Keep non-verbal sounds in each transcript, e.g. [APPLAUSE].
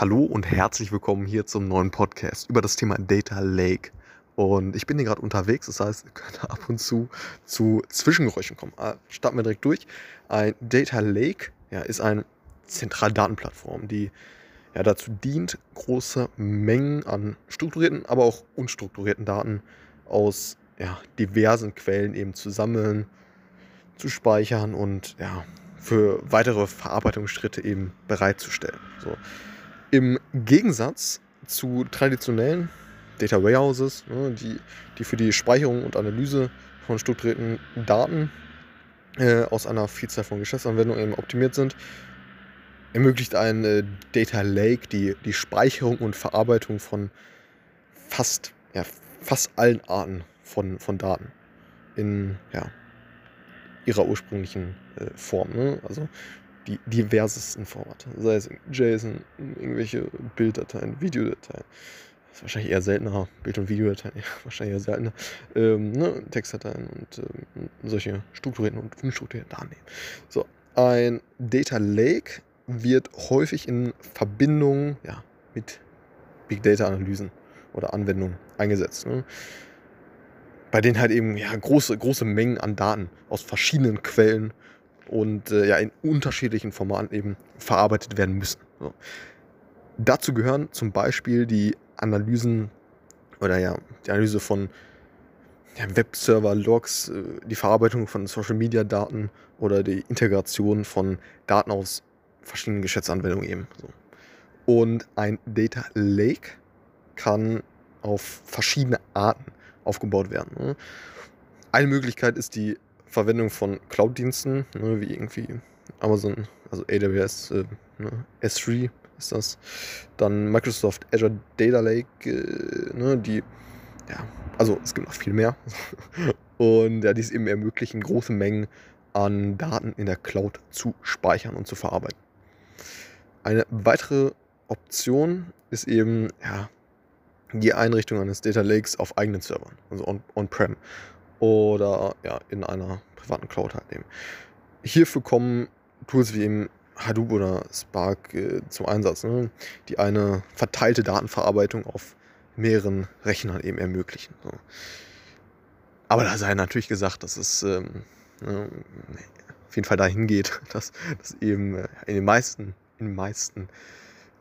Hallo und herzlich willkommen hier zum neuen Podcast über das Thema Data Lake. Und ich bin hier gerade unterwegs, das heißt, ihr könnt ab und zu zu Zwischengeräuschen kommen. Ah, starten wir direkt durch. Ein Data Lake ja, ist eine Zentraldatenplattform, die ja, dazu dient, große Mengen an strukturierten, aber auch unstrukturierten Daten aus ja, diversen Quellen eben zu sammeln, zu speichern und ja, für weitere Verarbeitungsschritte eben bereitzustellen. So. Im Gegensatz zu traditionellen Data Warehouses, ne, die, die für die Speicherung und Analyse von strukturierten Daten äh, aus einer Vielzahl von Geschäftsanwendungen eben optimiert sind, ermöglicht ein äh, Data Lake die, die Speicherung und Verarbeitung von fast, ja, fast allen Arten von, von Daten in ja, ihrer ursprünglichen äh, Form. Ne? Also die diversesten Formate. Sei es JSON, irgendwelche Bilddateien, Videodateien. Das ist wahrscheinlich eher seltener. Bild- und Videodateien, ja, [LAUGHS] wahrscheinlich eher seltener. Ähm, ne? Textdateien und ähm, solche strukturierten und unstrukturierten Daten. So, ein Data Lake wird häufig in Verbindung ja, mit Big Data Analysen oder Anwendungen eingesetzt. Ne? Bei denen halt eben ja, große, große Mengen an Daten aus verschiedenen Quellen und äh, ja in unterschiedlichen Formaten eben verarbeitet werden müssen. So. Dazu gehören zum Beispiel die Analysen oder ja die Analyse von ja, Webserver-Logs, äh, die Verarbeitung von Social-Media-Daten oder die Integration von Daten aus verschiedenen Geschäftsanwendungen eben. So. Und ein Data Lake kann auf verschiedene Arten aufgebaut werden. Ne? Eine Möglichkeit ist die Verwendung von Cloud-Diensten, ne, wie irgendwie Amazon, also AWS, äh, ne, S3 ist das. Dann Microsoft Azure Data Lake, äh, ne, die, ja, also es gibt noch viel mehr. [LAUGHS] Und ja, die es eben ermöglichen, große Mengen an Daten in der Cloud zu speichern und zu verarbeiten. Eine weitere Option ist eben ja, die Einrichtung eines Data Lakes auf eigenen Servern, also on-prem. On oder ja, in einer privaten Cloud halt eben. Hierfür kommen Tools wie eben Hadoop oder Spark äh, zum Einsatz, ne? die eine verteilte Datenverarbeitung auf mehreren Rechnern eben ermöglichen. So. Aber da sei natürlich gesagt, dass es ähm, ne, auf jeden Fall dahin geht, [LAUGHS] dass, dass eben äh, in den meisten, in den meisten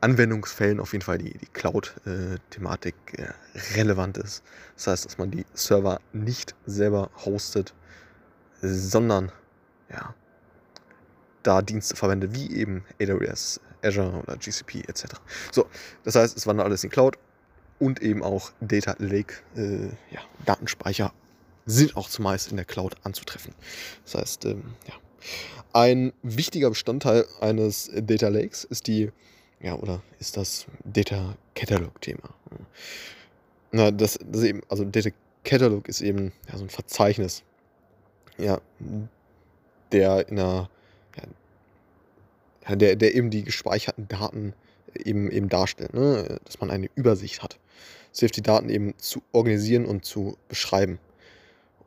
Anwendungsfällen auf jeden Fall die, die Cloud-Thematik äh, relevant ist. Das heißt, dass man die Server nicht selber hostet, sondern ja, da Dienste verwendet, wie eben AWS, Azure oder GCP etc. So, das heißt, es wandert alles in Cloud und eben auch Data Lake, äh, ja, Datenspeicher sind auch zumeist in der Cloud anzutreffen. Das heißt, ähm, ja. Ein wichtiger Bestandteil eines Data Lakes ist die ja, oder ist das Data Catalog Thema? Na, das, das eben, also Data Catalog ist eben ja, so ein Verzeichnis, ja, der in einer, ja, der, der eben die gespeicherten Daten eben, eben darstellt, ne? dass man eine Übersicht hat. Es hilft, die Daten eben zu organisieren und zu beschreiben.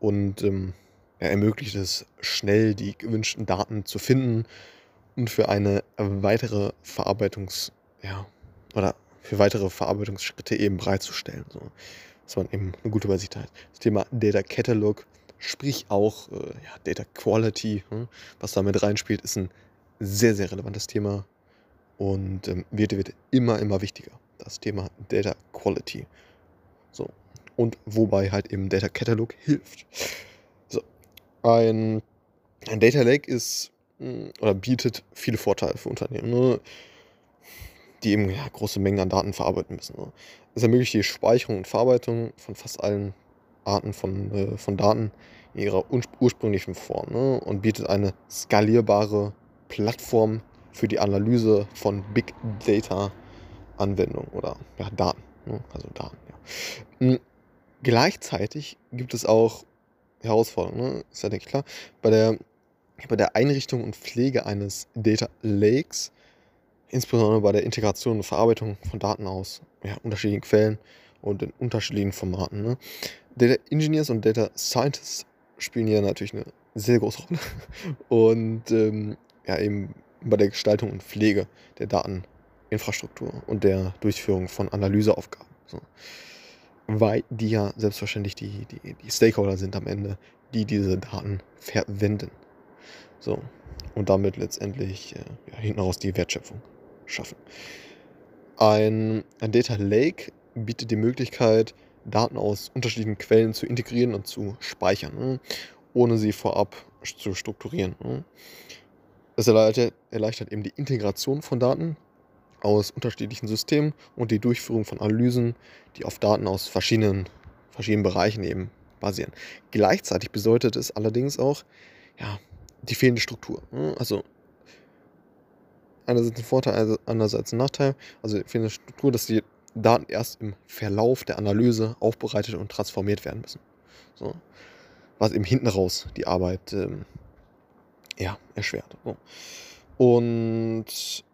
Und ähm, ja, ermöglicht es, schnell die gewünschten Daten zu finden und für eine weitere Verarbeitungs, ja, oder für weitere Verarbeitungsschritte eben bereitzustellen. So, dass man eben eine gute Übersicht hat. Das Thema Data Catalog, sprich auch äh, ja, Data Quality, hm, was damit reinspielt, ist ein sehr, sehr relevantes Thema und ähm, wird, wird immer, immer wichtiger. Das Thema Data Quality. So. Und wobei halt eben Data Catalog hilft. So. Ein, ein Data Lake ist oder bietet viele Vorteile für Unternehmen, ne? die eben ja, große Mengen an Daten verarbeiten müssen. Ne? Es ermöglicht die Speicherung und Verarbeitung von fast allen Arten von, äh, von Daten in ihrer ursprünglichen Form ne? und bietet eine skalierbare Plattform für die Analyse von Big Data Anwendungen oder ja, Daten. Ne? Also Daten, ja. Mhm. Gleichzeitig gibt es auch Herausforderungen, ne? ist ja, denke ich, klar. Bei der bei der Einrichtung und Pflege eines Data Lakes, insbesondere bei der Integration und Verarbeitung von Daten aus ja, unterschiedlichen Quellen und in unterschiedlichen Formaten. Ne? Data Engineers und Data Scientists spielen hier natürlich eine sehr große Rolle. [LAUGHS] Und ähm, ja, eben bei der Gestaltung und Pflege der Daten Infrastruktur und der Durchführung von Analyseaufgaben. So. Weil die ja selbstverständlich die, die, die Stakeholder sind am Ende, die diese Daten verwenden. So. Und damit letztendlich äh, ja, hinten raus die Wertschöpfung schaffen. Ein, ein Data Lake bietet die Möglichkeit, Daten aus unterschiedlichen Quellen zu integrieren und zu speichern, ne? ohne sie vorab zu strukturieren. Ne? Das erleichtert, erleichtert eben die Integration von Daten aus unterschiedlichen Systemen und die Durchführung von Analysen, die auf Daten aus verschiedenen, verschiedenen Bereichen eben basieren. Gleichzeitig bedeutet es allerdings auch ja, die fehlende Struktur. Ne? Also einerseits ein Vorteil, also andererseits ein Nachteil. Also die fehlende Struktur, dass die Daten erst im Verlauf der Analyse aufbereitet und transformiert werden müssen. So. Was eben hinten raus die Arbeit ähm, ja, erschwert. So. Und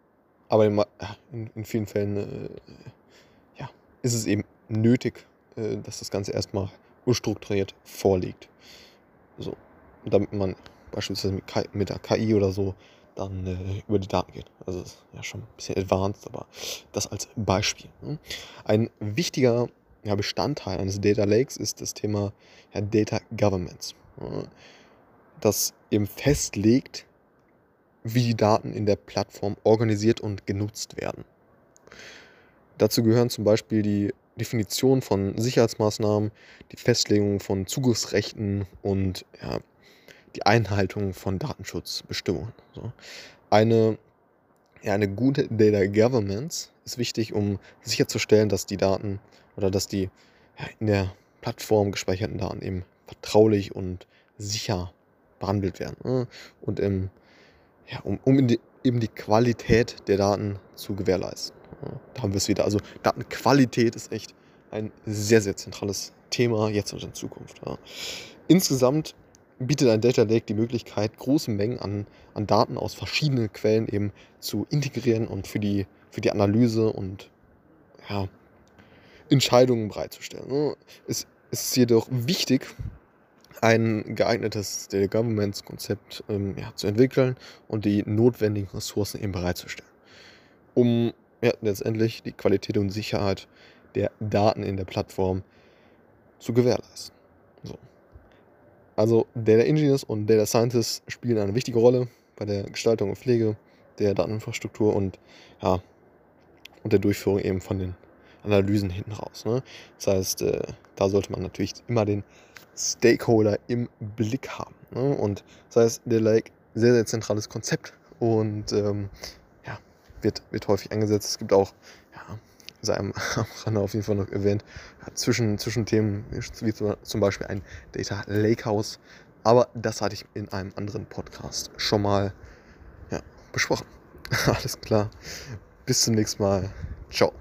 aber in, in, in vielen Fällen äh, ja, ist es eben nötig, äh, dass das Ganze erstmal unstrukturiert vorliegt. So, damit man beispielsweise mit, KI, mit der KI oder so dann äh, über die Daten geht. Also ist ja schon ein bisschen advanced, aber das als Beispiel. Ne? Ein wichtiger ja, Bestandteil eines Data Lakes ist das Thema ja, Data Governance. Ne? Das eben festlegt, wie die Daten in der Plattform organisiert und genutzt werden. Dazu gehören zum Beispiel die Definition von Sicherheitsmaßnahmen, die Festlegung von Zugriffsrechten und ja, die Einhaltung von Datenschutzbestimmungen. So. Eine, ja, eine gute Data Governance ist wichtig, um sicherzustellen, dass die Daten oder dass die ja, in der Plattform gespeicherten Daten eben vertraulich und sicher behandelt werden. Ne? Und im ja, um, um die, eben die Qualität der Daten zu gewährleisten. Ja, da haben wir es wieder. Also Datenqualität ist echt ein sehr, sehr zentrales Thema jetzt und in Zukunft. Insgesamt bietet ein Data Lake die Möglichkeit, große Mengen an, an Daten aus verschiedenen Quellen eben zu integrieren und für die, für die Analyse und ja, Entscheidungen bereitzustellen. Ne. Es ist jedoch wichtig, ein geeignetes Data Governance Konzept ähm, ja, zu entwickeln und die notwendigen Ressourcen eben bereitzustellen, um ja, letztendlich die Qualität und Sicherheit der Daten in der Plattform zu gewährleisten. So. Also Data Engineers und Data Scientists spielen eine wichtige Rolle bei der Gestaltung und Pflege der Dateninfrastruktur und, ja, und der Durchführung eben von den Analysen hinten raus. Ne? Das heißt, äh, da sollte man natürlich immer den Stakeholder im Blick haben. Ne? Und das heißt, der Lake, sehr, sehr zentrales Konzept und ähm, ja, wird, wird häufig eingesetzt. Es gibt auch, ja, sei [LAUGHS] am Rande auf jeden Fall noch erwähnt, zwischen, zwischen Themen wie zum Beispiel ein Data Lakehouse. Aber das hatte ich in einem anderen Podcast schon mal ja, besprochen. [LAUGHS] Alles klar. Bis zum nächsten Mal. Ciao.